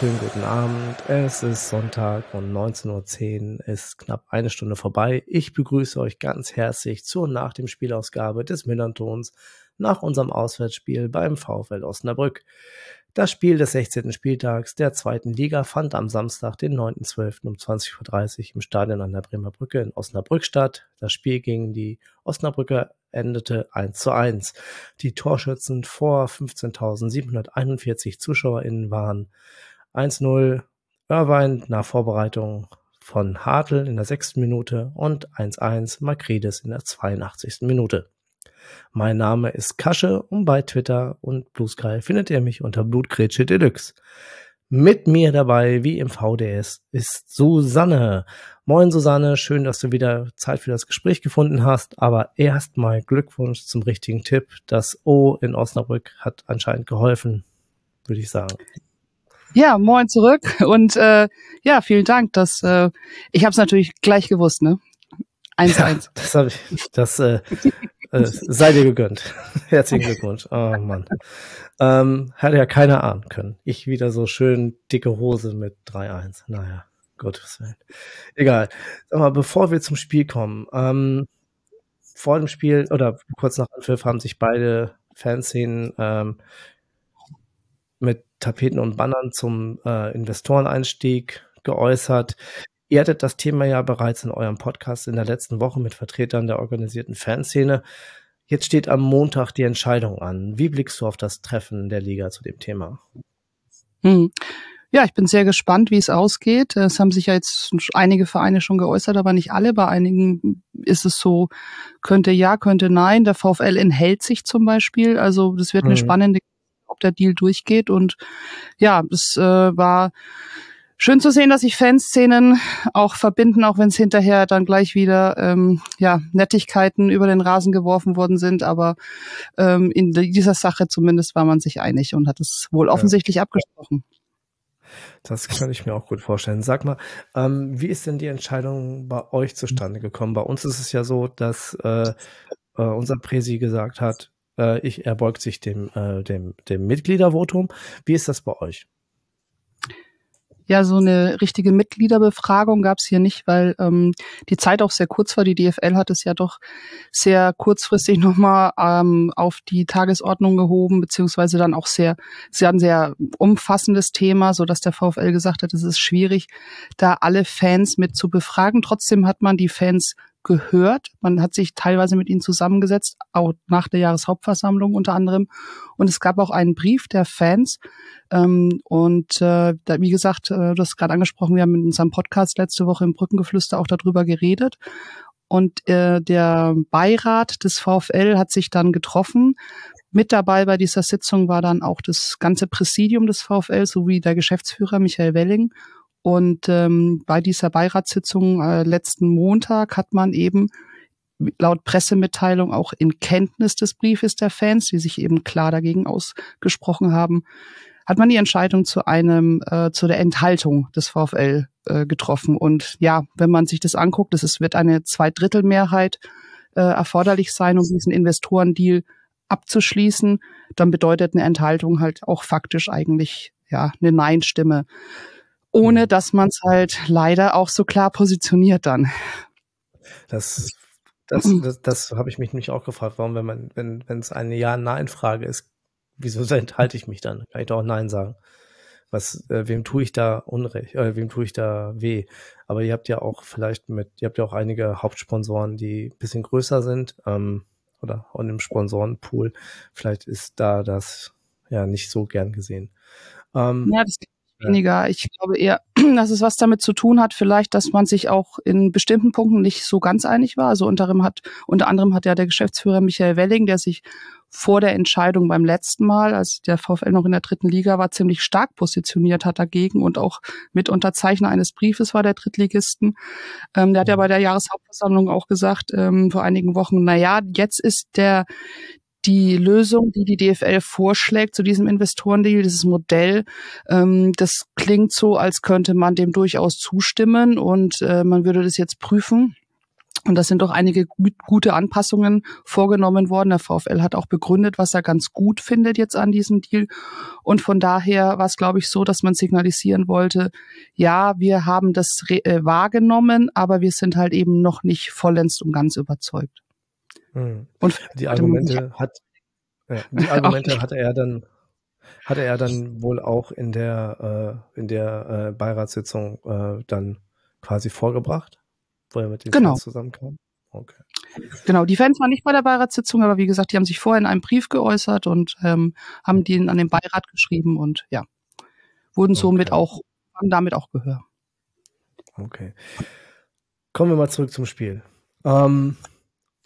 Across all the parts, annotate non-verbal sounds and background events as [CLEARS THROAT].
Wunderschönen guten Abend. Es ist Sonntag um 19.10 Uhr, ist knapp eine Stunde vorbei. Ich begrüße euch ganz herzlich zur nach dem Spielausgabe des Millantons nach unserem Auswärtsspiel beim VfL Osnabrück. Das Spiel des 16. Spieltags der zweiten Liga fand am Samstag, den 9.12. um 20.30 Uhr im Stadion an der Bremer Brücke in Osnabrück statt. Das Spiel gegen die Osnabrücker endete 1 zu 1. Die Torschützen vor 15.741 ZuschauerInnen waren 1-0 Irvine nach Vorbereitung von Hartl in der sechsten Minute und 1-1 Makrides in der 82. Minute. Mein Name ist Kasche und bei Twitter und Blue findet ihr mich unter Blutgrätsche Deluxe. Mit mir dabei, wie im VDS, ist Susanne. Moin Susanne, schön, dass du wieder Zeit für das Gespräch gefunden hast. Aber erstmal Glückwunsch zum richtigen Tipp. Das O in Osnabrück hat anscheinend geholfen, würde ich sagen. Ja, moin zurück und äh, ja, vielen Dank. Das, äh, ich habe es natürlich gleich gewusst, ne? 1-1. Ja, das habe ich. Das äh, äh, sei dir gegönnt. [LAUGHS] Herzlichen Glückwunsch. Oh Mann. Ähm, hätte ja keiner ahnen können. Ich wieder so schön dicke Hose mit 3-1. Naja, Gottes Willen. Egal. Sag mal, bevor wir zum Spiel kommen, ähm, vor dem Spiel oder kurz nach Anpfiff haben sich beide Fanszenen ähm, mit Tapeten und Bannern zum äh, Investoreneinstieg geäußert. Ihr hattet das Thema ja bereits in eurem Podcast in der letzten Woche mit Vertretern der organisierten Fanszene. Jetzt steht am Montag die Entscheidung an. Wie blickst du auf das Treffen der Liga zu dem Thema? Hm. Ja, ich bin sehr gespannt, wie es ausgeht. Es haben sich ja jetzt einige Vereine schon geäußert, aber nicht alle. Bei einigen ist es so, könnte ja, könnte nein. Der VfL enthält sich zum Beispiel. Also das wird eine mhm. spannende, ob der Deal durchgeht. Und ja, es äh, war schön zu sehen, dass sich Fanszenen auch verbinden, auch wenn es hinterher dann gleich wieder ähm, ja, Nettigkeiten über den Rasen geworfen worden sind. Aber ähm, in dieser Sache zumindest war man sich einig und hat es wohl offensichtlich ja. abgesprochen. Das kann ich mir auch gut vorstellen. Sag mal, ähm, wie ist denn die Entscheidung bei euch zustande gekommen? Bei uns ist es ja so, dass äh, äh, unser Präsi gesagt hat, äh, ich, er beugt sich dem, äh, dem, dem Mitgliedervotum. Wie ist das bei euch? Ja, so eine richtige Mitgliederbefragung gab es hier nicht, weil ähm, die Zeit auch sehr kurz war. Die DFL hat es ja doch sehr kurzfristig [LAUGHS] nochmal ähm, auf die Tagesordnung gehoben, beziehungsweise dann auch sehr, sie hatten sehr umfassendes Thema, so dass der VfL gesagt hat, es ist schwierig, da alle Fans mit zu befragen. Trotzdem hat man die Fans gehört. Man hat sich teilweise mit ihnen zusammengesetzt, auch nach der Jahreshauptversammlung unter anderem. Und es gab auch einen Brief der Fans. Ähm, und äh, da, wie gesagt, äh, du hast gerade angesprochen, wir haben in unserem Podcast letzte Woche im Brückengeflüster auch darüber geredet. Und äh, der Beirat des VfL hat sich dann getroffen. Mit dabei bei dieser Sitzung war dann auch das ganze Präsidium des VfL sowie der Geschäftsführer Michael Welling und ähm, bei dieser Beiratssitzung äh, letzten Montag hat man eben laut Pressemitteilung auch in Kenntnis des Briefes der Fans, die sich eben klar dagegen ausgesprochen haben, hat man die Entscheidung zu einem äh, zu der Enthaltung des VfL äh, getroffen. Und ja, wenn man sich das anguckt, ist, wird eine Zweidrittelmehrheit äh, erforderlich sein, um diesen Investorendeal abzuschließen, dann bedeutet eine Enthaltung halt auch faktisch eigentlich ja eine Nein-Stimme ohne mhm. dass man es halt leider auch so klar positioniert dann. Das, das, mhm. das, das habe ich mich nämlich auch gefragt, warum, wenn man, wenn, wenn es eine Ja-Nein-Frage ist, wieso [LAUGHS] enthalte ich mich dann? Kann ich doch auch Nein sagen. Was, äh, wem tue ich da Unrecht, äh, wem tue ich da weh? Aber ihr habt ja auch vielleicht mit, ihr habt ja auch einige Hauptsponsoren, die bisschen größer sind, ähm, oder auch im Sponsorenpool. Vielleicht ist da das ja nicht so gern gesehen. Ähm, ja, das weniger. Ich glaube eher, [CLEARS THROAT] dass es was damit zu tun hat, vielleicht, dass man sich auch in bestimmten Punkten nicht so ganz einig war. Also unter anderem hat, unter anderem hat ja der Geschäftsführer Michael Welling, der sich vor der Entscheidung beim letzten Mal, als der VfL noch in der dritten Liga war, ziemlich stark positioniert hat dagegen und auch mit Unterzeichner eines Briefes war der Drittligisten. Ähm, der hat ja mhm. bei der Jahreshauptversammlung auch gesagt, ähm, vor einigen Wochen, na ja, jetzt ist der, die Lösung, die die DFL vorschlägt zu diesem Investorendeal, dieses Modell, ähm, das klingt so, als könnte man dem durchaus zustimmen und äh, man würde das jetzt prüfen. Und da sind doch einige gut, gute Anpassungen vorgenommen worden. Der VfL hat auch begründet, was er ganz gut findet jetzt an diesem Deal. Und von daher war es, glaube ich, so, dass man signalisieren wollte, ja, wir haben das äh, wahrgenommen, aber wir sind halt eben noch nicht vollends und ganz überzeugt. Hm. Und die Argumente hat, ja, [LAUGHS] die Argumente hatte er dann hatte er dann wohl auch in der äh, in der äh, Beiratssitzung äh, dann quasi vorgebracht? wo er mit den genau. Fans zusammenkam? Okay. Genau, die Fans waren nicht bei der Beiratssitzung, aber wie gesagt, die haben sich vorher in einem Brief geäußert und ähm, haben den an den Beirat geschrieben und ja, wurden somit okay. auch, haben damit auch Gehör. Okay. Kommen wir mal zurück zum Spiel. Ähm,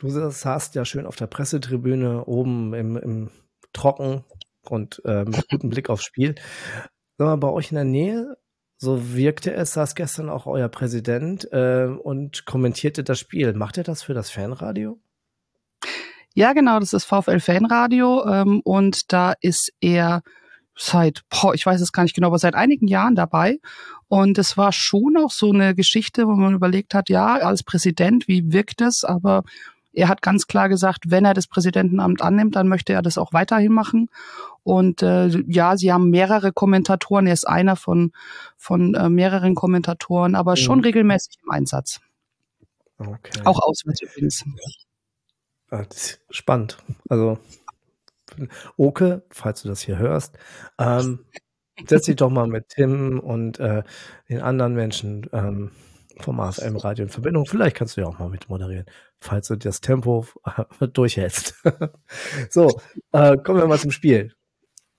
du saßt ja schön auf der Pressetribüne oben im, im Trocken und äh, mit gutem Blick aufs Spiel. Sag mal, bei euch in der Nähe so wirkte es, saß gestern auch euer Präsident äh, und kommentierte das Spiel. Macht er das für das Fanradio? Ja, genau, das ist VfL Fanradio ähm, und da ist er seit, boah, ich weiß es gar nicht genau, aber seit einigen Jahren dabei. Und es war schon auch so eine Geschichte, wo man überlegt hat, ja, als Präsident, wie wirkt es? Aber er hat ganz klar gesagt, wenn er das Präsidentenamt annimmt, dann möchte er das auch weiterhin machen. Und äh, ja, sie haben mehrere Kommentatoren. Er ist einer von, von äh, mehreren Kommentatoren, aber schon mhm. regelmäßig im Einsatz. Okay. Auch auswärts übrigens. Ah, spannend. Also, Oke, falls du das hier hörst, ähm, setz dich doch mal mit Tim und äh, den anderen Menschen ähm, vom AFM Radio in Verbindung. Vielleicht kannst du ja auch mal mit moderieren, falls du das Tempo [LAUGHS] durchhältst. [LAUGHS] so, äh, kommen wir mal zum Spiel.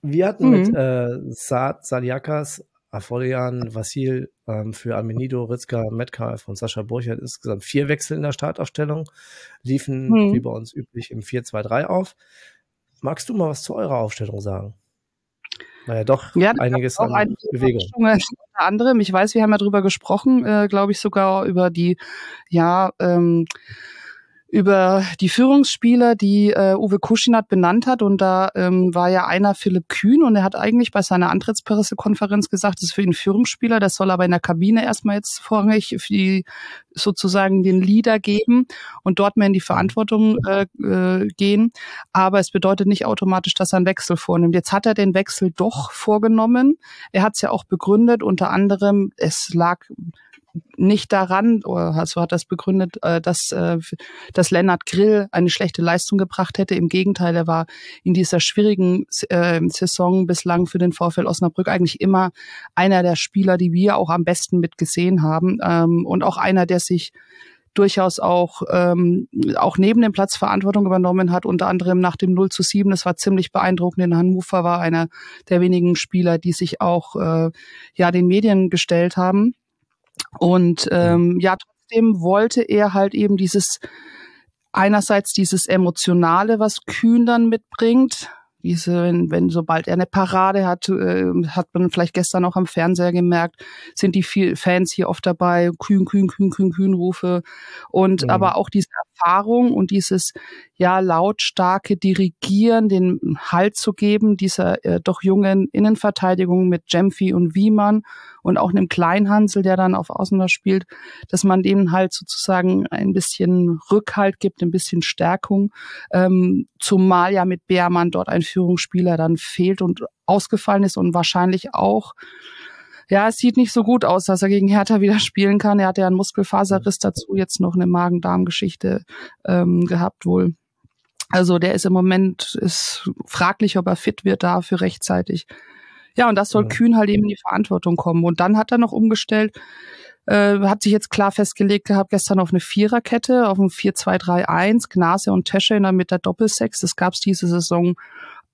Wir hatten mhm. mit äh, Saad Saliakas, Afolian, Vasil ähm, für Amenido, Ritzka, Metcalf und Sascha Burchert insgesamt vier Wechsel in der Startaufstellung, liefen mhm. wie bei uns üblich im 4-2-3 auf. Magst du mal was zu eurer Aufstellung sagen? Naja, doch ja, einiges an einige Bewegung. Unter anderem, ich weiß, wir haben ja drüber gesprochen, äh, glaube ich sogar über die, ja, ähm, über die Führungsspieler, die äh, Uwe Kuschinat benannt hat. Und da ähm, war ja einer Philipp Kühn und er hat eigentlich bei seiner Antrittspressekonferenz gesagt, das ist für ihn Führungsspieler, das soll aber in der Kabine erstmal jetzt vorrangig für die sozusagen den Leader geben und dort mehr in die Verantwortung äh, äh, gehen. Aber es bedeutet nicht automatisch, dass er einen Wechsel vornimmt. Jetzt hat er den Wechsel doch vorgenommen. Er hat es ja auch begründet, unter anderem, es lag nicht daran, oder so hat das begründet, äh, dass, äh, dass Lennart Grill eine schlechte Leistung gebracht hätte. Im Gegenteil, er war in dieser schwierigen äh, Saison bislang für den VfL Osnabrück eigentlich immer einer der Spieler, die wir auch am besten mitgesehen haben ähm, und auch einer, der sich durchaus auch, ähm, auch neben dem Platz Verantwortung übernommen hat, unter anderem nach dem 0 zu 7. Das war ziemlich beeindruckend. In Hannover war einer der wenigen Spieler, die sich auch äh, ja den Medien gestellt haben. Und ähm, ja, trotzdem wollte er halt eben dieses einerseits dieses Emotionale, was Kühn dann mitbringt, diese, wenn, wenn sobald er eine Parade hat, äh, hat man vielleicht gestern auch am Fernseher gemerkt, sind die viel Fans hier oft dabei, kühn, kühn, kühn, kühn, kühn Rufe. Und mhm. aber auch diese Erfahrung und dieses ja lautstarke Dirigieren, den Halt zu geben, dieser äh, doch jungen Innenverteidigung mit Jemfi und Wiemann und auch einem Kleinhansel, der dann auf Außen da spielt, dass man denen halt sozusagen ein bisschen Rückhalt gibt, ein bisschen Stärkung, ähm, zumal ja mit Beermann dort ein Führungsspieler dann fehlt und ausgefallen ist und wahrscheinlich auch ja, es sieht nicht so gut aus, dass er gegen Hertha wieder [LAUGHS] spielen kann. Er hat ja einen Muskelfaserriss dazu, jetzt noch eine Magen-Darm-Geschichte ähm, gehabt wohl. Also der ist im Moment ist fraglich, ob er fit wird dafür rechtzeitig. Ja, und das soll ja. Kühn halt eben in die Verantwortung kommen. Und dann hat er noch umgestellt, äh, hat sich jetzt klar festgelegt gehabt, gestern auf eine Viererkette, auf ein 4-2-3-1, Gnase und Tesche mit der Doppelsex. Das gab's diese Saison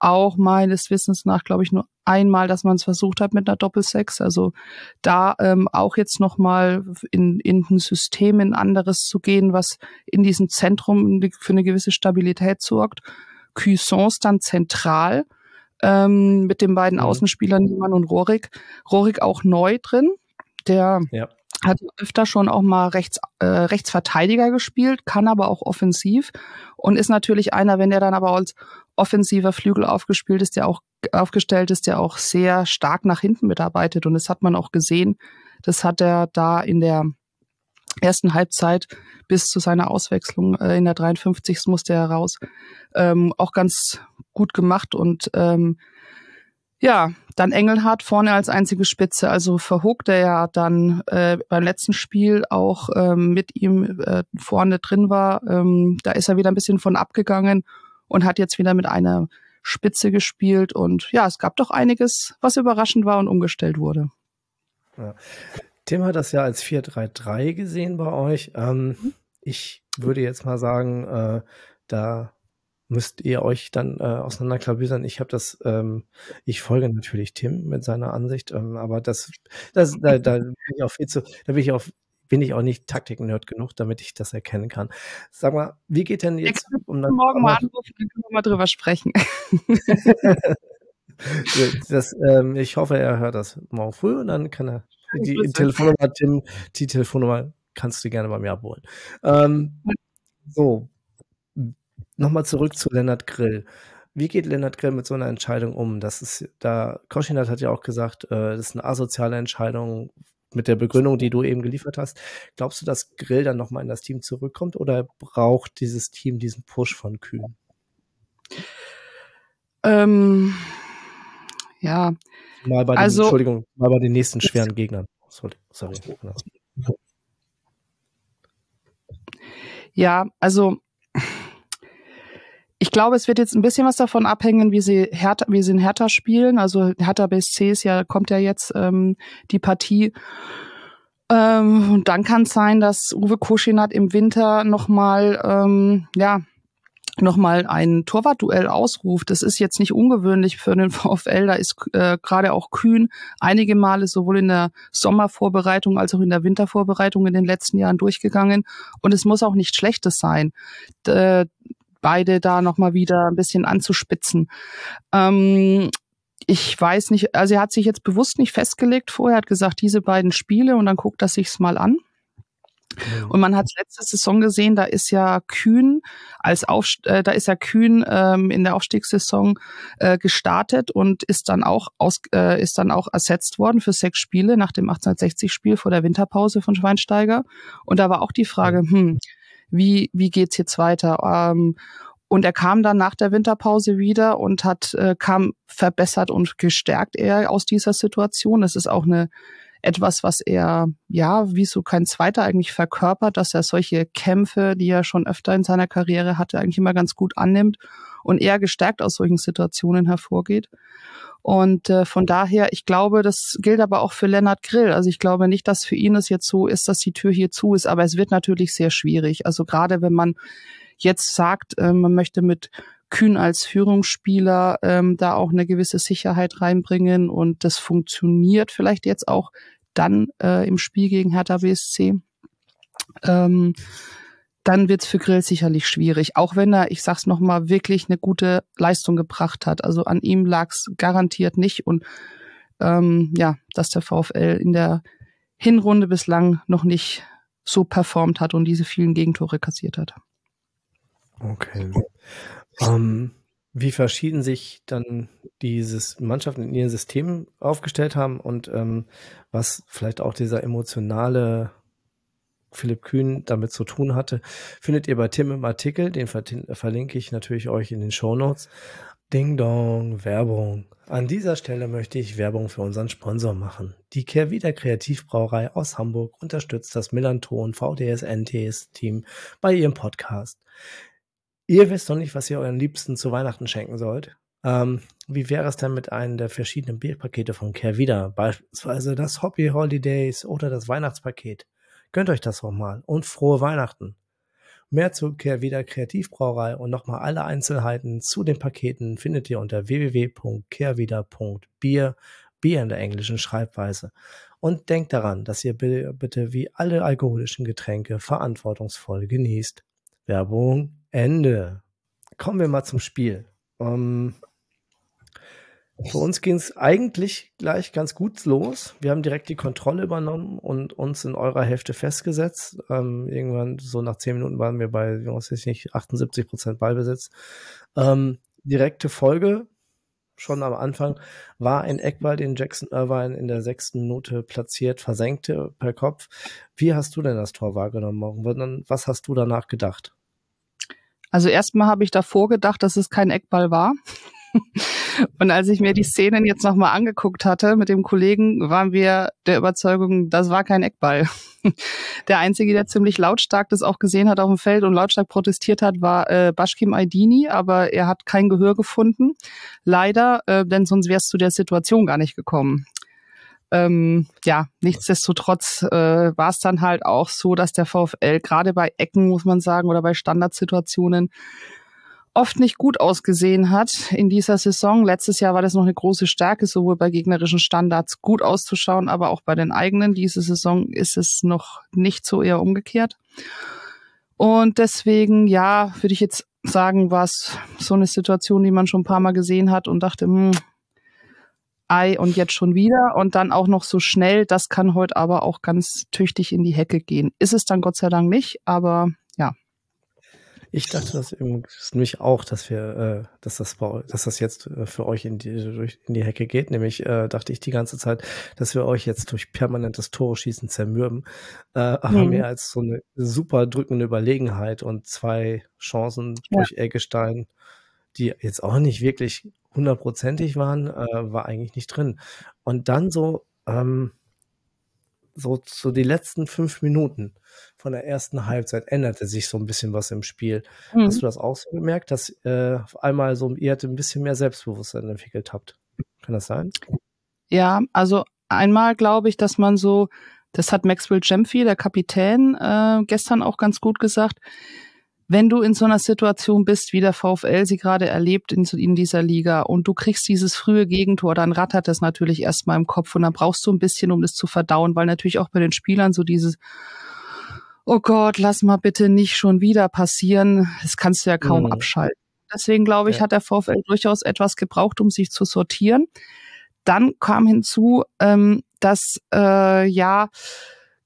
auch meines Wissens nach, glaube ich, nur einmal, dass man es versucht hat mit einer Doppelsex. Also da ähm, auch jetzt nochmal in, in ein System, in anderes zu gehen, was in diesem Zentrum für eine gewisse Stabilität sorgt. Cuissons dann zentral ähm, mit den beiden mhm. Außenspielern Niemann und Rorik. Rorik auch neu drin. Der ja. Hat öfter schon auch mal rechts, äh, Rechtsverteidiger gespielt, kann aber auch offensiv und ist natürlich einer, wenn der dann aber als offensiver Flügel aufgespielt ist, der auch aufgestellt ist, der auch sehr stark nach hinten mitarbeitet. Und das hat man auch gesehen. Das hat er da in der ersten Halbzeit bis zu seiner Auswechslung äh, in der 53. musste er raus. Ähm, auch ganz gut gemacht und ähm, ja, dann Engelhardt vorne als einzige Spitze. Also verhogt er ja dann äh, beim letzten Spiel auch ähm, mit ihm äh, vorne drin war. Ähm, da ist er wieder ein bisschen von abgegangen und hat jetzt wieder mit einer Spitze gespielt. Und ja, es gab doch einiges, was überraschend war und umgestellt wurde. Ja. Tim hat das ja als 4-3-3 gesehen bei euch. Ähm, mhm. Ich würde jetzt mal sagen, äh, da müsst ihr euch dann äh, auseinanderklabüsern. Ich habe das, ähm, ich folge natürlich Tim mit seiner Ansicht, ähm, aber das, das, da, da bin ich auch viel zu, da bin ich auch, bin ich auch nicht Taktik-Nerd genug, damit ich das erkennen kann. Sag mal, wie geht denn jetzt? Um dann, morgen mal anrufen, dann können wir mal drüber sprechen. [LAUGHS] das, ähm, ich hoffe, er hört das morgen früh und dann kann er die, Telefonnummer, Tim, die Telefonnummer kannst du gerne bei mir abholen. Ähm, so, nochmal zurück zu Lennart Grill. Wie geht Lennart Grill mit so einer Entscheidung um? Das ist, da, Koschinat hat ja auch gesagt, äh, das ist eine asoziale Entscheidung mit der Begründung, die du eben geliefert hast. Glaubst du, dass Grill dann nochmal in das Team zurückkommt oder braucht dieses Team diesen Push von Kühn? Ähm, ja. Mal bei den, also, Entschuldigung, mal bei den nächsten schweren Gegnern. Sorry. sorry. Ja, also ich glaube, es wird jetzt ein bisschen was davon abhängen, wie sie Hertha, wie sie in Hertha spielen. Also Hertha BSC ist ja, kommt ja jetzt ähm, die Partie. Ähm, und dann kann es sein, dass Uwe Koschinat im Winter nochmal, ähm, ja, nochmal ein Torwartduell ausruft. Das ist jetzt nicht ungewöhnlich für den [LAUGHS] VfL. Da ist äh, gerade auch Kühn einige Male sowohl in der Sommervorbereitung als auch in der Wintervorbereitung in den letzten Jahren durchgegangen. Und es muss auch nichts Schlechtes sein. D beide da nochmal wieder ein bisschen anzuspitzen. Ähm, ich weiß nicht, also er hat sich jetzt bewusst nicht festgelegt vorher, hat gesagt, diese beiden Spiele und dann guckt er sich's mal an. Und man hat letzte Saison gesehen, da ist ja Kühn als Auf, äh, da ist ja Kühn ähm, in der Aufstiegssaison äh, gestartet und ist dann auch aus, äh, ist dann auch ersetzt worden für sechs Spiele nach dem 1860-Spiel vor der Winterpause von Schweinsteiger. Und da war auch die Frage, hm, wie, wie geht's jetzt weiter? Ähm, und er kam dann nach der Winterpause wieder und hat, äh, kam verbessert und gestärkt eher aus dieser Situation. Das ist auch eine, etwas, was er, ja, wie so kein zweiter eigentlich verkörpert, dass er solche Kämpfe, die er schon öfter in seiner Karriere hatte, eigentlich immer ganz gut annimmt und eher gestärkt aus solchen Situationen hervorgeht. Und äh, von daher, ich glaube, das gilt aber auch für Lennart Grill. Also ich glaube nicht, dass für ihn es jetzt so ist, dass die Tür hier zu ist, aber es wird natürlich sehr schwierig. Also gerade wenn man jetzt sagt, äh, man möchte mit Kühn als Führungsspieler ähm, da auch eine gewisse Sicherheit reinbringen und das funktioniert vielleicht jetzt auch dann äh, im Spiel gegen Hertha BSC. Ähm, dann wird's für Grill sicherlich schwierig. Auch wenn er, ich sag's nochmal, wirklich eine gute Leistung gebracht hat. Also an ihm lag's garantiert nicht. Und ähm, ja, dass der VfL in der Hinrunde bislang noch nicht so performt hat und diese vielen Gegentore kassiert hat. Okay. Ähm, wie verschieden sich dann dieses Mannschaften in ihren Systemen aufgestellt haben und ähm, was vielleicht auch dieser emotionale Philipp Kühn damit zu tun hatte, findet ihr bei Tim im Artikel. Den verlinke ich natürlich euch in den Show Notes. Ding Dong, Werbung. An dieser Stelle möchte ich Werbung für unseren Sponsor machen. Die Kehrwieder Kreativbrauerei aus Hamburg unterstützt das Millanton VDS NTS Team bei ihrem Podcast. Ihr wisst noch nicht, was ihr euren Liebsten zu Weihnachten schenken sollt. Ähm, wie wäre es denn mit einem der verschiedenen Bierpakete von Kehrwieder? Beispielsweise das Hobby Holidays oder das Weihnachtspaket. Gönnt euch das auch mal und frohe Weihnachten. Mehr zu Kehrwieder Kreativbrauerei und nochmal alle Einzelheiten zu den Paketen findet ihr unter www.kehrwieder.bier, Bier in der englischen Schreibweise. Und denkt daran, dass ihr bitte wie alle alkoholischen Getränke verantwortungsvoll genießt. Werbung Ende. Kommen wir mal zum Spiel. Ähm, für uns ging es eigentlich gleich ganz gut los. Wir haben direkt die Kontrolle übernommen und uns in eurer Hälfte festgesetzt. Ähm, irgendwann so nach zehn Minuten waren wir bei, weiß ich nicht, 78 Prozent Ballbesitz. Ähm, direkte Folge, schon am Anfang, war ein Eckball, den Jackson Irvine in der sechsten Minute platziert, versenkte per Kopf. Wie hast du denn das Tor wahrgenommen? Was hast du danach gedacht? Also erstmal habe ich davor gedacht, dass es kein Eckball war. [LAUGHS] Und als ich mir die Szenen jetzt nochmal angeguckt hatte mit dem Kollegen, waren wir der Überzeugung, das war kein Eckball. [LAUGHS] Der Einzige, der ziemlich lautstark das auch gesehen hat auf dem Feld und lautstark protestiert hat, war äh, Bashkim Aydini, aber er hat kein Gehör gefunden. Leider, äh, denn sonst wärst du der Situation gar nicht gekommen. Ähm, ja, nichtsdestotrotz äh, war es dann halt auch so, dass der VfL gerade bei Ecken, muss man sagen, oder bei Standardsituationen oft nicht gut ausgesehen hat in dieser Saison. Letztes Jahr war das noch eine große Stärke, sowohl bei gegnerischen Standards gut auszuschauen, aber auch bei den eigenen. Diese Saison ist es noch nicht so eher umgekehrt. Und deswegen, ja, würde ich jetzt sagen, war es so eine Situation, die man schon ein paar Mal gesehen hat und dachte, hm, Ei und jetzt schon wieder und dann auch noch so schnell. Das kann heute aber auch ganz tüchtig in die Hecke gehen. Ist es dann Gott sei Dank nicht, aber ja. Ich dachte das nämlich auch, dass wir, äh, dass das, dass das jetzt äh, für euch in die, in die Hecke geht. Nämlich äh, dachte ich die ganze Zeit, dass wir euch jetzt durch permanentes Tore schießen zermürben. Äh, aber mhm. mehr als so eine super drückende Überlegenheit und zwei Chancen ja. durch Eggestein, die jetzt auch nicht wirklich hundertprozentig waren, äh, war eigentlich nicht drin. Und dann so, ähm, so, so die letzten fünf Minuten von der ersten Halbzeit änderte sich so ein bisschen was im Spiel. Mhm. Hast du das auch so gemerkt, dass äh, auf einmal so ihr ein bisschen mehr Selbstbewusstsein entwickelt habt? Kann das sein? Ja, also einmal glaube ich, dass man so, das hat Maxwell Jemphy, der Kapitän, äh, gestern auch ganz gut gesagt, wenn du in so einer Situation bist, wie der VfL sie gerade erlebt in, in dieser Liga und du kriegst dieses frühe Gegentor, dann rattert das natürlich erstmal im Kopf und dann brauchst du ein bisschen, um das zu verdauen, weil natürlich auch bei den Spielern so dieses, oh Gott, lass mal bitte nicht schon wieder passieren, das kannst du ja kaum mhm. abschalten. Deswegen glaube ich, ja. hat der VfL durchaus etwas gebraucht, um sich zu sortieren. Dann kam hinzu, ähm, dass äh, ja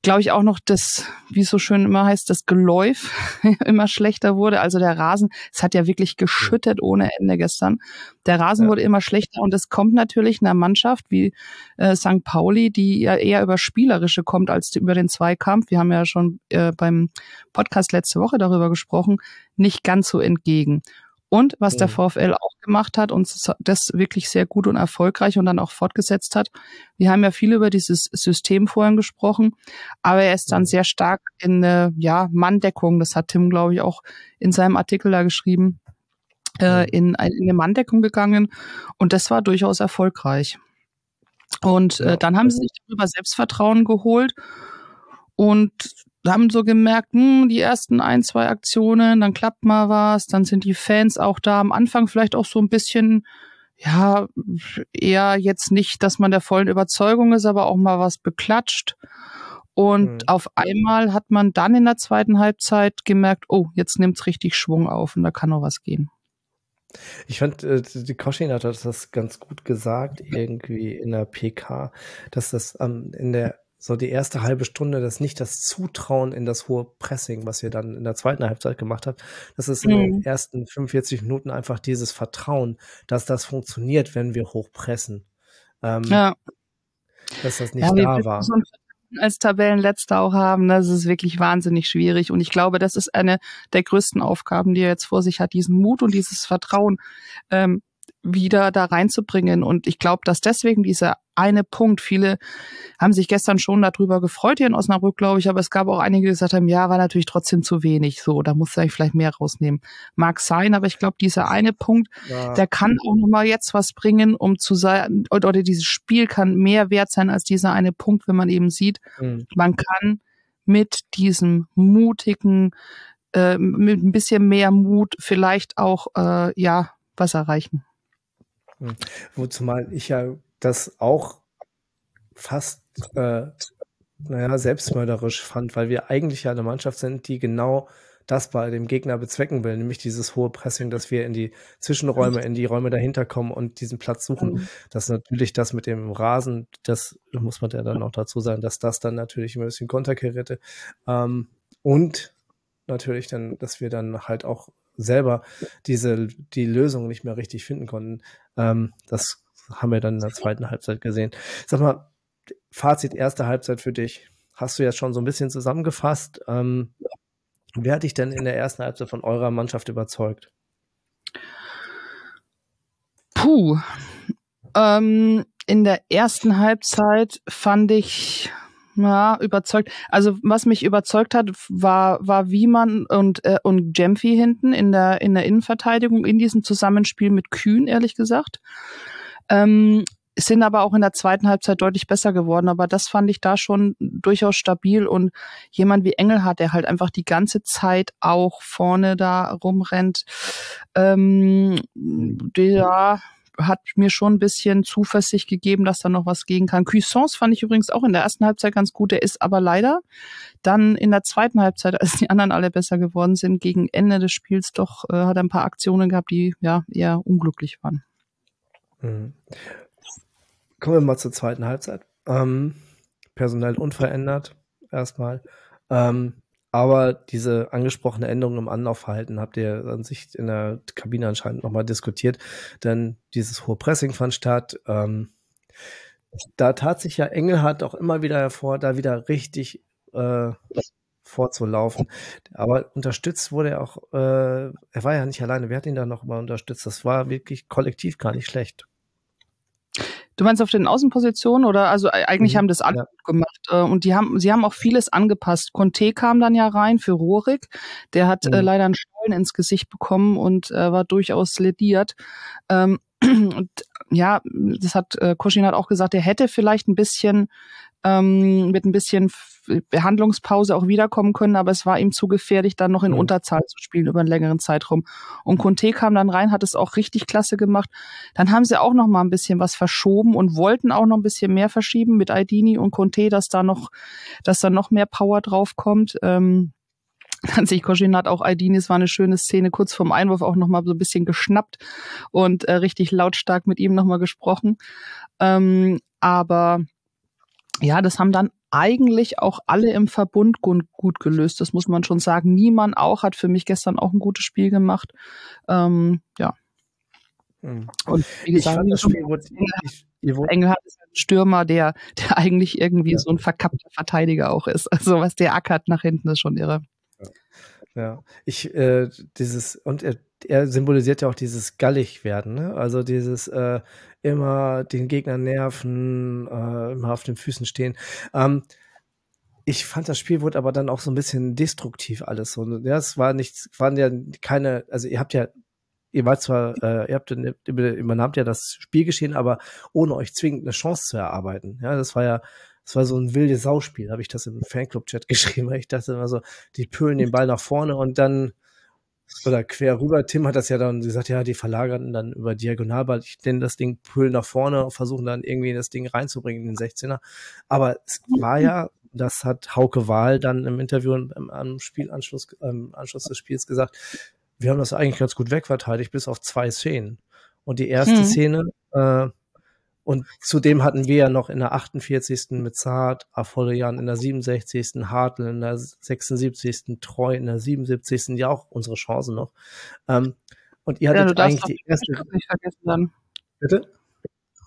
glaube ich, auch noch das, wie es so schön immer heißt, das Geläuf [LAUGHS] immer schlechter wurde. Also der Rasen, es hat ja wirklich geschüttet ohne Ende gestern. Der Rasen ja. wurde immer schlechter und es kommt natürlich einer Mannschaft wie äh, St. Pauli, die ja eher über Spielerische kommt als über den Zweikampf. Wir haben ja schon äh, beim Podcast letzte Woche darüber gesprochen, nicht ganz so entgegen. Und was mhm. der VfL auch gemacht hat und das wirklich sehr gut und erfolgreich und dann auch fortgesetzt hat. Wir haben ja viel über dieses System vorhin gesprochen, aber er ist dann mhm. sehr stark in eine ja, Manndeckung, das hat Tim, glaube ich, auch in seinem Artikel da geschrieben, äh, mhm. in, in eine Manndeckung gegangen und das war durchaus erfolgreich. Und äh, dann haben sie sich darüber Selbstvertrauen geholt und haben so gemerkt, hm, die ersten ein, zwei Aktionen, dann klappt mal was, dann sind die Fans auch da. Am Anfang vielleicht auch so ein bisschen, ja, eher jetzt nicht, dass man der vollen Überzeugung ist, aber auch mal was beklatscht. Und mhm. auf einmal hat man dann in der zweiten Halbzeit gemerkt, oh, jetzt nimmt's richtig Schwung auf und da kann noch was gehen. Ich fand, äh, die Koschin hat das ganz gut gesagt, irgendwie in der PK, dass das ähm, in der so die erste halbe Stunde, das nicht das Zutrauen in das hohe Pressing, was ihr dann in der zweiten Halbzeit gemacht habt, das ist in den mhm. ersten 45 Minuten einfach dieses Vertrauen, dass das funktioniert, wenn wir hochpressen. Ähm, ja. Dass das nicht ja, da war. So als Tabellenletzter auch haben, das ist wirklich wahnsinnig schwierig. Und ich glaube, das ist eine der größten Aufgaben, die er jetzt vor sich hat, diesen Mut und dieses Vertrauen ähm, wieder da reinzubringen. Und ich glaube, dass deswegen dieser eine Punkt, viele haben sich gestern schon darüber gefreut hier in Osnabrück, glaube ich, aber es gab auch einige, die gesagt haben, ja, war natürlich trotzdem zu wenig, so, da muss ich vielleicht mehr rausnehmen. Mag sein, aber ich glaube, dieser eine Punkt, ja. der kann auch nochmal jetzt was bringen, um zu sein, oder, oder dieses Spiel kann mehr wert sein als dieser eine Punkt, wenn man eben sieht, mhm. man kann mit diesem mutigen, äh, mit ein bisschen mehr Mut vielleicht auch, äh, ja, was erreichen. Hm. Wozumal ich ja das auch fast äh, naja, selbstmörderisch fand, weil wir eigentlich ja eine Mannschaft sind, die genau das bei dem Gegner bezwecken will, nämlich dieses hohe Pressing, dass wir in die Zwischenräume, in die Räume dahinter kommen und diesen Platz suchen. Mhm. Dass natürlich das mit dem Rasen, das muss man ja dann auch dazu sagen, dass das dann natürlich ein bisschen Konterkehrt Ähm, und natürlich dann, dass wir dann halt auch selber diese, die Lösung nicht mehr richtig finden konnten. Ähm, das haben wir dann in der zweiten Halbzeit gesehen. Sag mal, Fazit erste Halbzeit für dich. Hast du jetzt schon so ein bisschen zusammengefasst. Ähm, wer hat dich denn in der ersten Halbzeit von eurer Mannschaft überzeugt? Puh. Ähm, in der ersten Halbzeit fand ich ja, überzeugt. Also was mich überzeugt hat, war war Wiemann und äh, und Jemfi hinten in der in der Innenverteidigung in diesem Zusammenspiel mit Kühn ehrlich gesagt. Ähm, sind aber auch in der zweiten Halbzeit deutlich besser geworden. Aber das fand ich da schon durchaus stabil und jemand wie Engelhardt, der halt einfach die ganze Zeit auch vorne da rumrennt, ähm, der hat mir schon ein bisschen Zuversicht gegeben, dass da noch was gehen kann. Cuissance fand ich übrigens auch in der ersten Halbzeit ganz gut. Der ist aber leider dann in der zweiten Halbzeit, [LAUGHS] als die anderen alle besser geworden sind, gegen Ende des Spiels doch, äh, hat er ein paar Aktionen gehabt, die ja eher unglücklich waren. Mhm. Kommen wir mal zur zweiten Halbzeit. Ähm, personell unverändert erstmal. Ähm, aber diese angesprochene Änderung im Anlaufverhalten habt ihr an sich in der Kabine anscheinend nochmal diskutiert, denn dieses hohe Pressing fand statt. Ähm, da tat sich ja Engelhardt auch immer wieder hervor, da wieder richtig äh, vorzulaufen. Aber unterstützt wurde er auch, äh, er war ja nicht alleine, wer hat ihn da noch mal unterstützt? Das war wirklich kollektiv gar nicht schlecht. Du meinst auf den Außenpositionen oder also eigentlich mhm, haben das alle ja. gemacht äh, und die haben sie haben auch vieles angepasst. Conte kam dann ja rein für Rorik, der hat äh, mhm. äh, leider einen Stollen ins Gesicht bekommen und äh, war durchaus lediert. Ähm, [CLEARS THROAT] und ja, das hat äh, Koschin hat auch gesagt, er hätte vielleicht ein bisschen ähm, mit ein bisschen Behandlungspause auch wiederkommen können, aber es war ihm zu gefährlich, dann noch in mhm. Unterzahl zu spielen über einen längeren Zeitraum. Und Conte kam dann rein, hat es auch richtig klasse gemacht. Dann haben sie auch noch mal ein bisschen was verschoben und wollten auch noch ein bisschen mehr verschieben mit Aidini und Conte, dass da noch, dass da noch mehr Power drauf kommt. Ähm, [LAUGHS] an sich Koschin hat auch Aidini, es war eine schöne Szene, kurz vorm Einwurf auch noch mal so ein bisschen geschnappt und äh, richtig lautstark mit ihm noch mal gesprochen. Ähm, aber ja, das haben dann eigentlich auch alle im Verbund gut, gelöst. Das muss man schon sagen. Niemand auch hat für mich gestern auch ein gutes Spiel gemacht. Ähm, ja. Hm. Und wie gesagt, ich das Spiel, ich, Engelhardt ist ein Stürmer, der, der eigentlich irgendwie ja. so ein verkappter Verteidiger auch ist. Also was der ackert nach hinten ist schon irre. Ja, ich, äh, dieses, und er, er symbolisiert ja auch dieses Gallig-Werden, ne? Also dieses, äh, immer den Gegner nerven, äh, immer auf den Füßen stehen. Ähm, ich fand, das Spiel wurde aber dann auch so ein bisschen destruktiv alles. So, ja, es war nicht, waren ja keine, also ihr habt ja, ihr wart zwar, äh, ihr habt übernahmt ja das Spielgeschehen, aber ohne euch zwingend eine Chance zu erarbeiten. Ja, das war ja, das war so ein wildes Sauspiel, habe ich das im Fanclub-Chat [LAUGHS] geschrieben. Ich dachte immer so, die pölen den Ball nach vorne und dann oder quer rüber. Tim hat das ja dann gesagt, ja, die verlagern dann über Diagonalball. Ich nenne das Ding Pullen nach vorne und versuchen dann irgendwie das Ding reinzubringen in den 16er. Aber es war ja, das hat Hauke Wahl dann im Interview im, am Spielanschluss, im Anschluss des Spiels gesagt, wir haben das eigentlich ganz gut wegverteidigt, bis auf zwei Szenen. Und die erste hm. Szene, äh, und zudem hatten wir ja noch in der 48. mit Zart, Afolian in der 67., Hartl in der 76., Treu in der 77. ja auch unsere Chancen noch. Ähm, und ihr hattet ja, eigentlich die erste. Nicht vergessen dann. Bitte?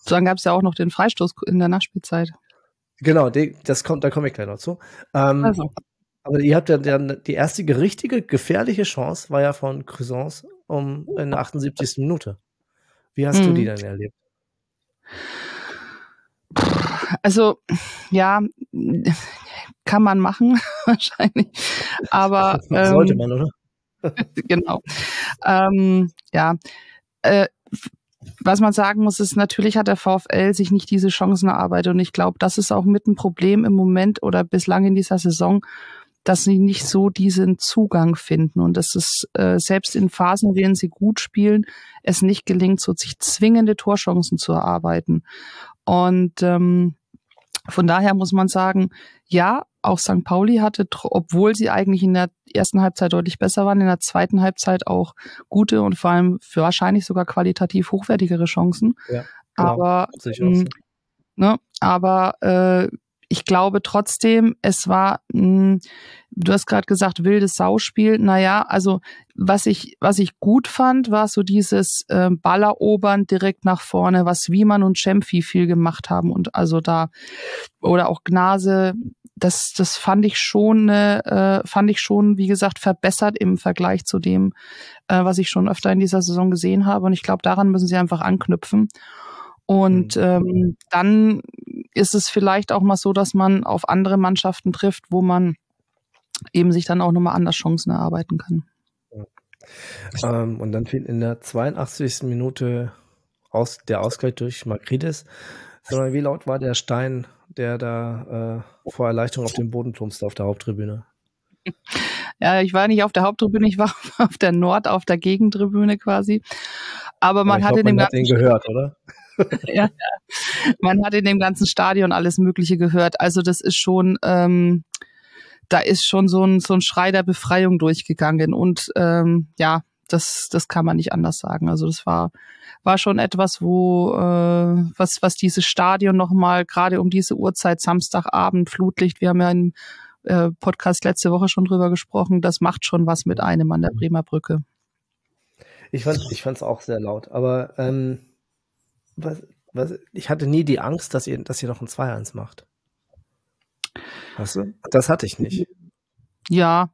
So, dann gab es ja auch noch den Freistoß in der Nachspielzeit. Genau, das kommt, da komme ich gleich noch zu. Ähm, also. Aber ihr habt ja dann die erste richtige, gefährliche Chance war ja von Cruisance um in der 78. Minute. Wie hast hm. du die dann erlebt? Also ja, kann man machen [LAUGHS] wahrscheinlich, aber [LAUGHS] ähm, sollte man, oder? [LAUGHS] genau. Ähm, ja, äh, was man sagen muss, ist, natürlich hat der VfL sich nicht diese Chancen erarbeitet und ich glaube, das ist auch mit ein Problem im Moment oder bislang in dieser Saison, dass sie nicht so diesen Zugang finden und dass es äh, selbst in Phasen, in denen sie gut spielen, es nicht gelingt, so sich zwingende Torchancen zu erarbeiten. Und ähm, von daher muss man sagen, ja, auch St. Pauli hatte, obwohl sie eigentlich in der ersten Halbzeit deutlich besser waren, in der zweiten Halbzeit auch gute und vor allem für wahrscheinlich sogar qualitativ hochwertigere Chancen. Ja, genau. aber ähm, ne, aber äh, ich glaube trotzdem, es war, mh, du hast gerade gesagt, wildes Sauspiel. Naja, also was ich, was ich gut fand, war so dieses äh, Ballerobern direkt nach vorne, was Wiemann und Schempfi viel gemacht haben. Und also da, oder auch Gnase, das, das fand ich schon, äh, fand ich schon, wie gesagt, verbessert im Vergleich zu dem, äh, was ich schon öfter in dieser Saison gesehen habe. Und ich glaube, daran müssen sie einfach anknüpfen. Und mhm. ähm, dann ist es vielleicht auch mal so, dass man auf andere Mannschaften trifft, wo man eben sich dann auch nochmal anders Chancen erarbeiten kann. Ähm, und dann fiel in der 82. Minute aus, der Ausgleich durch Makridis. Wie laut war der Stein, der da äh, vor Erleichterung auf den Boden plumpste auf der Haupttribüne? [LAUGHS] Ja, ich war nicht auf der Haupttribüne, ich war [LAUGHS] auf der Nord, auf der Gegentribüne quasi. Aber man hat glaub, in dem man hat ganzen den gehört, oder? [LAUGHS] ja, man hat in dem ganzen Stadion alles Mögliche gehört. Also das ist schon, ähm, da ist schon so ein, so ein Schrei der Befreiung durchgegangen. Und ähm, ja, das, das kann man nicht anders sagen. Also das war, war schon etwas, wo äh, was, was dieses Stadion nochmal gerade um diese Uhrzeit, Samstagabend, Flutlicht, wir haben ja im äh, Podcast letzte Woche schon drüber gesprochen, das macht schon was mit einem an der Bremer Brücke. Ich fand ich fand's auch sehr laut, aber ähm, was, was, ich hatte nie die Angst, dass ihr, dass ihr noch ein 2-1 macht. Weißt du? Das hatte ich nicht. Ja.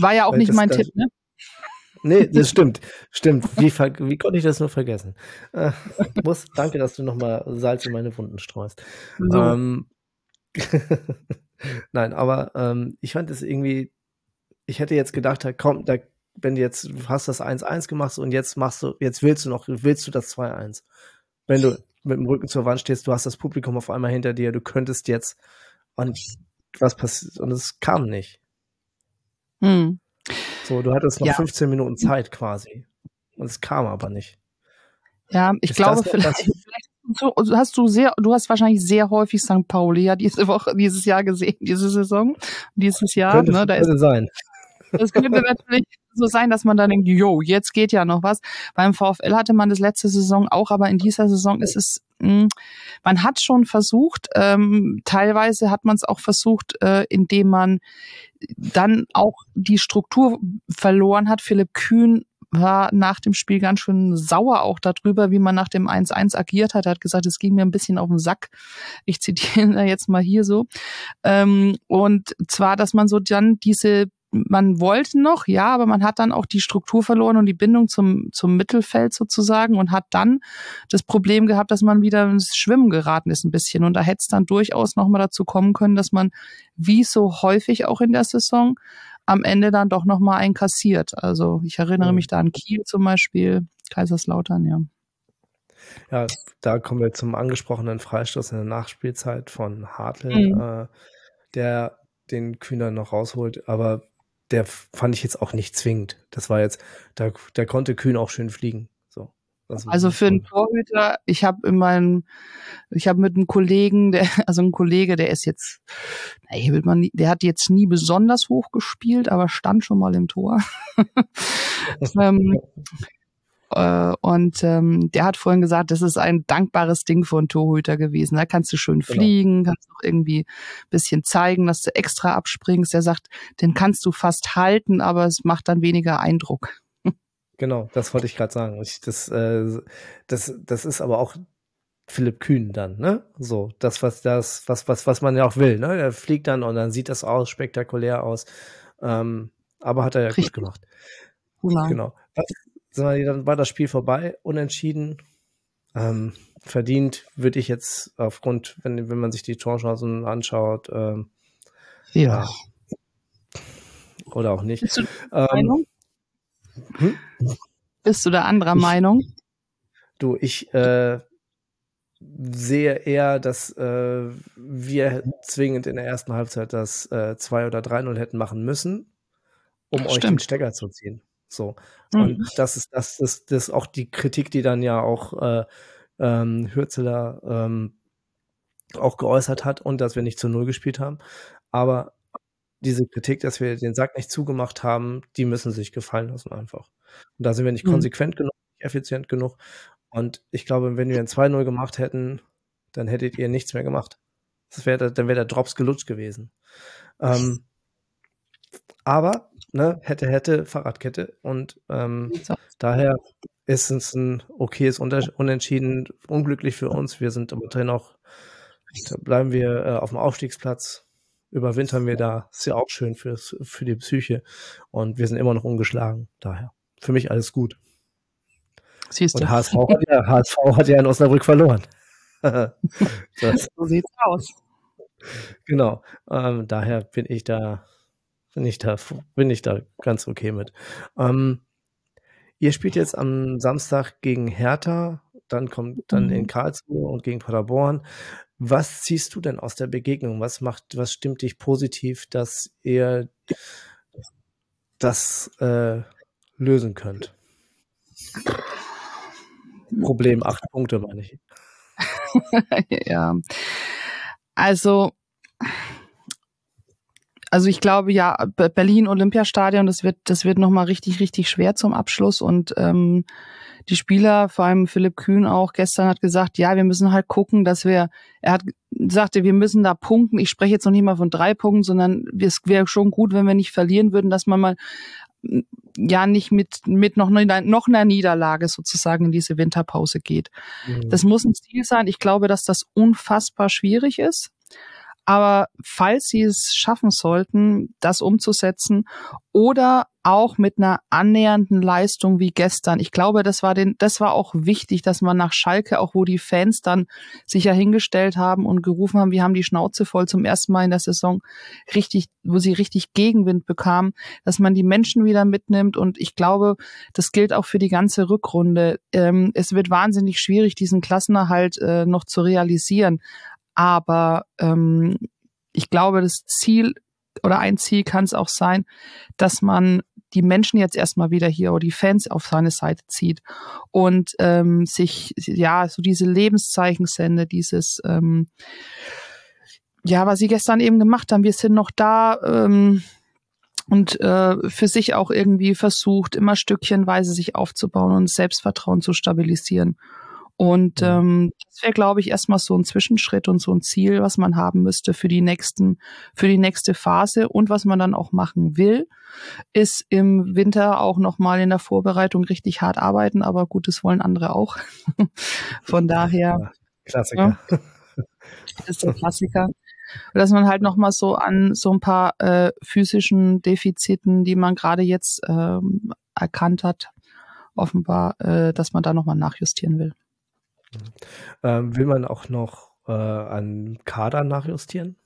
War ja auch Weil nicht mein Tipp, ne? Nee, das stimmt. Stimmt. Wie, wie konnte ich das nur vergessen? Äh, muss, danke, dass du nochmal Salz in meine Wunden streust. So. Ähm, [LAUGHS] Nein, aber ähm, ich fand es irgendwie, ich hätte jetzt gedacht, komm, da, wenn du jetzt, du hast das 1-1 gemacht und jetzt machst du, jetzt willst du noch, willst du das 2-1 wenn du mit dem Rücken zur Wand stehst, du hast das Publikum auf einmal hinter dir, du könntest jetzt und was passiert und es kam nicht. Hm. So, du hattest noch ja. 15 Minuten Zeit quasi und es kam aber nicht. Ja, ich Ist glaube vielleicht, [LAUGHS] vielleicht hast du sehr, du hast wahrscheinlich sehr häufig St. Pauli ja diese Woche, dieses Jahr gesehen, diese Saison, dieses Jahr. Könnte, ne, da könnte ist, sein. Das könnte natürlich so sein, dass man dann denkt, jo, jetzt geht ja noch was. Beim VfL hatte man das letzte Saison auch, aber in dieser Saison ist es, mh, hm, man hat schon versucht, ähm, teilweise hat man es auch versucht, äh, indem man dann auch die Struktur verloren hat. Philipp Kühn war nach dem Spiel ganz schön sauer auch darüber, wie man nach dem 1-1 agiert hat. Er hat gesagt, es ging mir ein bisschen auf den Sack. Ich zitiere jetzt mal hier so. Ähm, und zwar, dass man so dann diese man wollte noch, ja, aber man hat dann auch die Struktur verloren und die Bindung zum, zum Mittelfeld sozusagen und hat dann das Problem gehabt, dass man wieder ins Schwimmen geraten ist ein bisschen. Und da hätte es dann durchaus nochmal dazu kommen können, dass man, wie so häufig auch in der Saison, am Ende dann doch nochmal einkassiert. Also ich erinnere mich da an Kiel zum Beispiel, Kaiserslautern, ja. Ja, da kommen wir zum angesprochenen Freistoß in der Nachspielzeit von Hartl, mhm. äh, der den Kühner noch rausholt. Aber der fand ich jetzt auch nicht zwingend. Das war jetzt, da, der konnte Kühn auch schön fliegen. So. Also für einen Torhüter, ich habe in meinem, ich habe mit einem Kollegen, [LAUGHS] der, also ein Kollege, der ist jetzt, naja, will man, der hat jetzt nie besonders hoch gespielt, aber stand schon mal im Tor. [LAUGHS] ähm, äh, und ähm, der hat vorhin gesagt, das ist ein dankbares Ding für einen Torhüter gewesen. Da kannst du schön genau. fliegen, kannst auch irgendwie bisschen zeigen, dass du extra abspringst. Er sagt, den kannst du fast halten, aber es macht dann weniger Eindruck. Genau, das wollte ich gerade sagen. Ich, das, äh, das, das ist aber auch Philipp Kühn dann, ne? So, das, was das, was, was, was man ja auch will, ne? Er fliegt dann und dann sieht das aus, spektakulär aus. Ähm, aber hat er ja Richtig. gut gemacht. Genau. genau. Dann war das Spiel vorbei, unentschieden. Ähm, verdient würde ich jetzt aufgrund, wenn, wenn man sich die Torchancen anschaut, ähm, ja. Oder auch nicht. Bist du ähm, Meinung? Hm? Bist du da anderer ich, Meinung? Du, ich äh, sehe eher, dass äh, wir zwingend in der ersten Halbzeit das äh, 2 oder 3-0 hätten machen müssen, um Stimmt. euch den Stecker zu ziehen. So. Mhm. Und das ist, das das ist auch die Kritik, die dann ja auch äh, ähm, Hürzeler ähm, auch geäußert hat und dass wir nicht zu Null gespielt haben. Aber diese Kritik, dass wir den Sack nicht zugemacht haben, die müssen sich gefallen lassen einfach. Und da sind wir nicht mhm. konsequent genug, nicht effizient genug. Und ich glaube, wenn wir ein 2-0 gemacht hätten, dann hättet ihr nichts mehr gemacht. Das wäre, dann wäre der Drops gelutscht gewesen. Ähm, aber, ne, hätte, hätte, Fahrradkette. Und ähm, so. daher ist es ein okayes Unentschieden. Unglücklich für uns. Wir sind auch, da bleiben wir äh, auf dem Aufstiegsplatz. Überwintern wir da. Ist ja auch schön fürs, für die Psyche. Und wir sind immer noch ungeschlagen. Daher. Für mich alles gut. Siehst du. Und HSV hat ja, HSV hat ja in Osnabrück verloren. [LAUGHS] [LAUGHS] so sieht's aus. Genau. Ähm, daher bin ich da, bin ich da, bin ich da ganz okay mit. Ähm, ihr spielt jetzt am Samstag gegen Hertha, dann kommt dann mhm. in Karlsruhe und gegen Paderborn. Was ziehst du denn aus der Begegnung? Was macht, was stimmt dich positiv, dass ihr das äh, lösen könnt? Problem acht Punkte, meine ich. [LAUGHS] ja. Also, also ich glaube ja, Berlin Olympiastadion, das wird, das wird nochmal richtig, richtig schwer zum Abschluss und ähm, die Spieler, vor allem Philipp Kühn auch gestern hat gesagt, ja, wir müssen halt gucken, dass wir, er hat sagte, wir müssen da punkten. Ich spreche jetzt noch nicht mal von drei Punkten, sondern es wäre schon gut, wenn wir nicht verlieren würden, dass man mal ja nicht mit, mit noch, einer, noch einer Niederlage sozusagen in diese Winterpause geht. Mhm. Das muss ein Ziel sein. Ich glaube, dass das unfassbar schwierig ist. Aber falls sie es schaffen sollten, das umzusetzen oder auch mit einer annähernden Leistung wie gestern. Ich glaube, das war den, das war auch wichtig, dass man nach Schalke, auch wo die Fans dann sich ja hingestellt haben und gerufen haben, wir haben die Schnauze voll zum ersten Mal in der Saison richtig, wo sie richtig Gegenwind bekamen, dass man die Menschen wieder mitnimmt. Und ich glaube, das gilt auch für die ganze Rückrunde. Ähm, es wird wahnsinnig schwierig, diesen Klassenerhalt äh, noch zu realisieren. Aber ähm, ich glaube, das Ziel oder ein Ziel kann es auch sein, dass man die Menschen jetzt erstmal wieder hier oder die Fans auf seine Seite zieht und ähm, sich ja so diese Lebenszeichen sendet, dieses ähm, ja, was sie gestern eben gemacht haben, wir sind noch da ähm, und äh, für sich auch irgendwie versucht, immer stückchenweise sich aufzubauen und Selbstvertrauen zu stabilisieren. Und ähm, das wäre, glaube ich, erstmal so ein Zwischenschritt und so ein Ziel, was man haben müsste für die nächsten, für die nächste Phase und was man dann auch machen will, ist im Winter auch nochmal in der Vorbereitung richtig hart arbeiten, aber gut, das wollen andere auch. [LAUGHS] Von daher. Klassiker. Ja, das ist der Klassiker. Dass man halt nochmal so an so ein paar äh, physischen Defiziten, die man gerade jetzt ähm, erkannt hat, offenbar, äh, dass man da nochmal nachjustieren will. Ähm, will man auch noch äh, an Kader nachjustieren?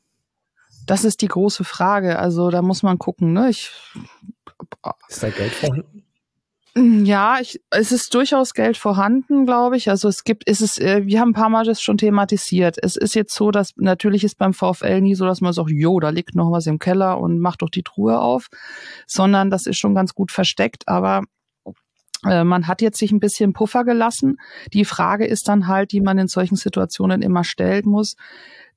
Das ist die große Frage. Also da muss man gucken. Ne? Ich, ist da Geld vorhanden? Ja, ich, es ist durchaus Geld vorhanden, glaube ich. Also es gibt, ist es, äh, wir haben ein paar Mal das schon thematisiert. Es ist jetzt so, dass natürlich ist beim VfL nie so, dass man sagt, jo, da liegt noch was im Keller und macht doch die Truhe auf, sondern das ist schon ganz gut versteckt. Aber man hat jetzt sich ein bisschen Puffer gelassen. Die Frage ist dann halt, die man in solchen Situationen immer stellen muss,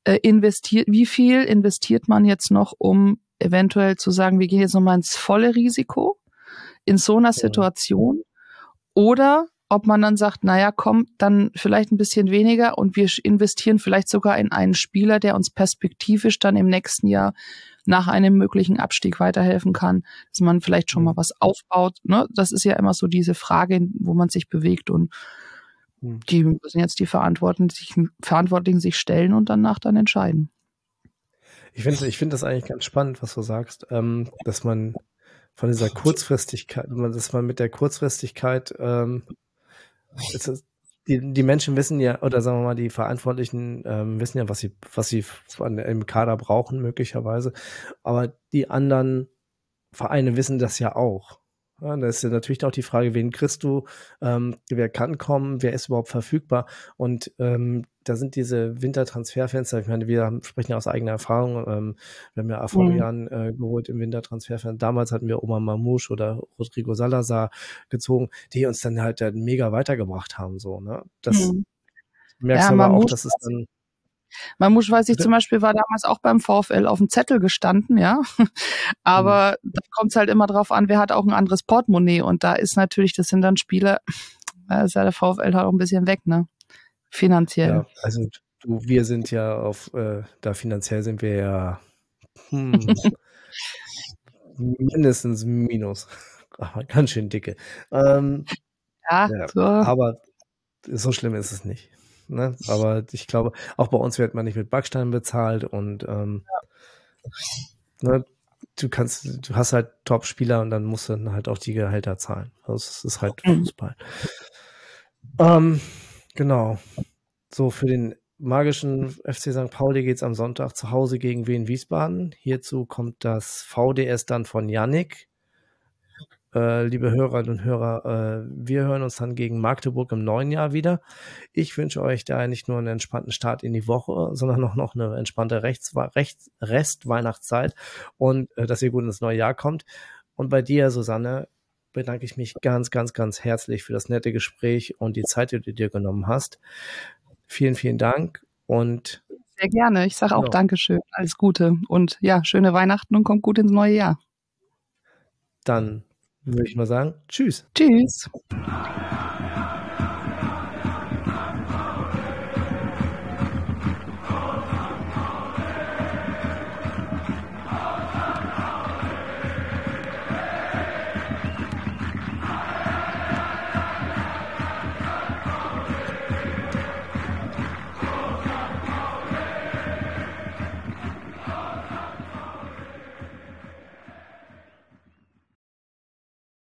äh, investiert, wie viel investiert man jetzt noch, um eventuell zu sagen, wir gehen jetzt nochmal ins volle Risiko in so einer Situation oder ob man dann sagt, naja, komm, dann vielleicht ein bisschen weniger und wir investieren vielleicht sogar in einen Spieler, der uns perspektivisch dann im nächsten Jahr nach einem möglichen Abstieg weiterhelfen kann, dass man vielleicht schon mal mhm. was aufbaut. Ne? Das ist ja immer so diese Frage, wo man sich bewegt und mhm. die müssen jetzt die Verantwortlichen, Verantwortlichen sich stellen und danach dann entscheiden. Ich finde ich finde das eigentlich ganz spannend, was du sagst, ähm, dass man von dieser Kurzfristigkeit, dass man mit der Kurzfristigkeit ähm, die, die Menschen wissen ja, oder sagen wir mal, die Verantwortlichen ähm, wissen ja, was sie, was sie von, im Kader brauchen, möglicherweise. Aber die anderen Vereine wissen das ja auch. Ja, da ist ja natürlich auch die Frage, wen kriegst du, ähm, wer kann kommen, wer ist überhaupt verfügbar. Und ähm, da sind diese Wintertransferfenster, ich meine, wir haben, sprechen ja aus eigener Erfahrung, ähm, wir haben ja Aforian mhm. äh, geholt im Wintertransferfenster. Damals hatten wir Omar Mamouche oder Rodrigo Salazar gezogen, die uns dann halt äh, mega weitergebracht haben. So, ne? Das mhm. merkst ja, du aber auch, dass es dann Mamouche, weiß ich zum Beispiel, war damals auch beim VfL auf dem Zettel gestanden, ja. [LAUGHS] Aber mhm. da kommt es halt immer drauf an, wer hat auch ein anderes Portemonnaie. Und da ist natürlich, das sind dann Spiele, [SNIFFS] da ist ja der VfL halt auch ein bisschen weg, ne? Finanziell. Ja, also du, wir sind ja auf, äh, da finanziell sind wir ja hm, [LAUGHS] mindestens Minus. Aber ganz schön dicke. Ähm, Ja, ja, so. aber so schlimm ist es nicht. Ne? Aber ich glaube, auch bei uns wird man nicht mit Backsteinen bezahlt und ähm, ne, du kannst, du hast halt Top-Spieler und dann musst du dann halt auch die Gehälter zahlen. Das ist halt Mhm. Fußball. Ähm, genau. So, für den magischen FC St. Pauli geht's am Sonntag zu Hause gegen Wien Wiesbaden. Hierzu kommt das VDS dann von Yannick. Äh, liebe Hörerinnen und Hörer, äh, wir hören uns dann gegen Magdeburg im neuen Jahr wieder. Ich wünsche euch da nicht nur einen entspannten Start in die Woche, sondern auch noch eine entspannte Rechts Rechts Rest-Weihnachtszeit und äh, dass ihr gut ins neue Jahr kommt. Und bei dir, Susanne, bedanke ich mich ganz, ganz, ganz herzlich für das nette Gespräch und die Zeit, die du dir genommen hast. Vielen, vielen Dank und Sehr gerne. Ich sage auch Genau. Dankeschön. Alles Gute. Und ja, schöne Weihnachten und kommt gut ins neue Jahr. dann würde ich mal sagen, tschüss. Tschüss.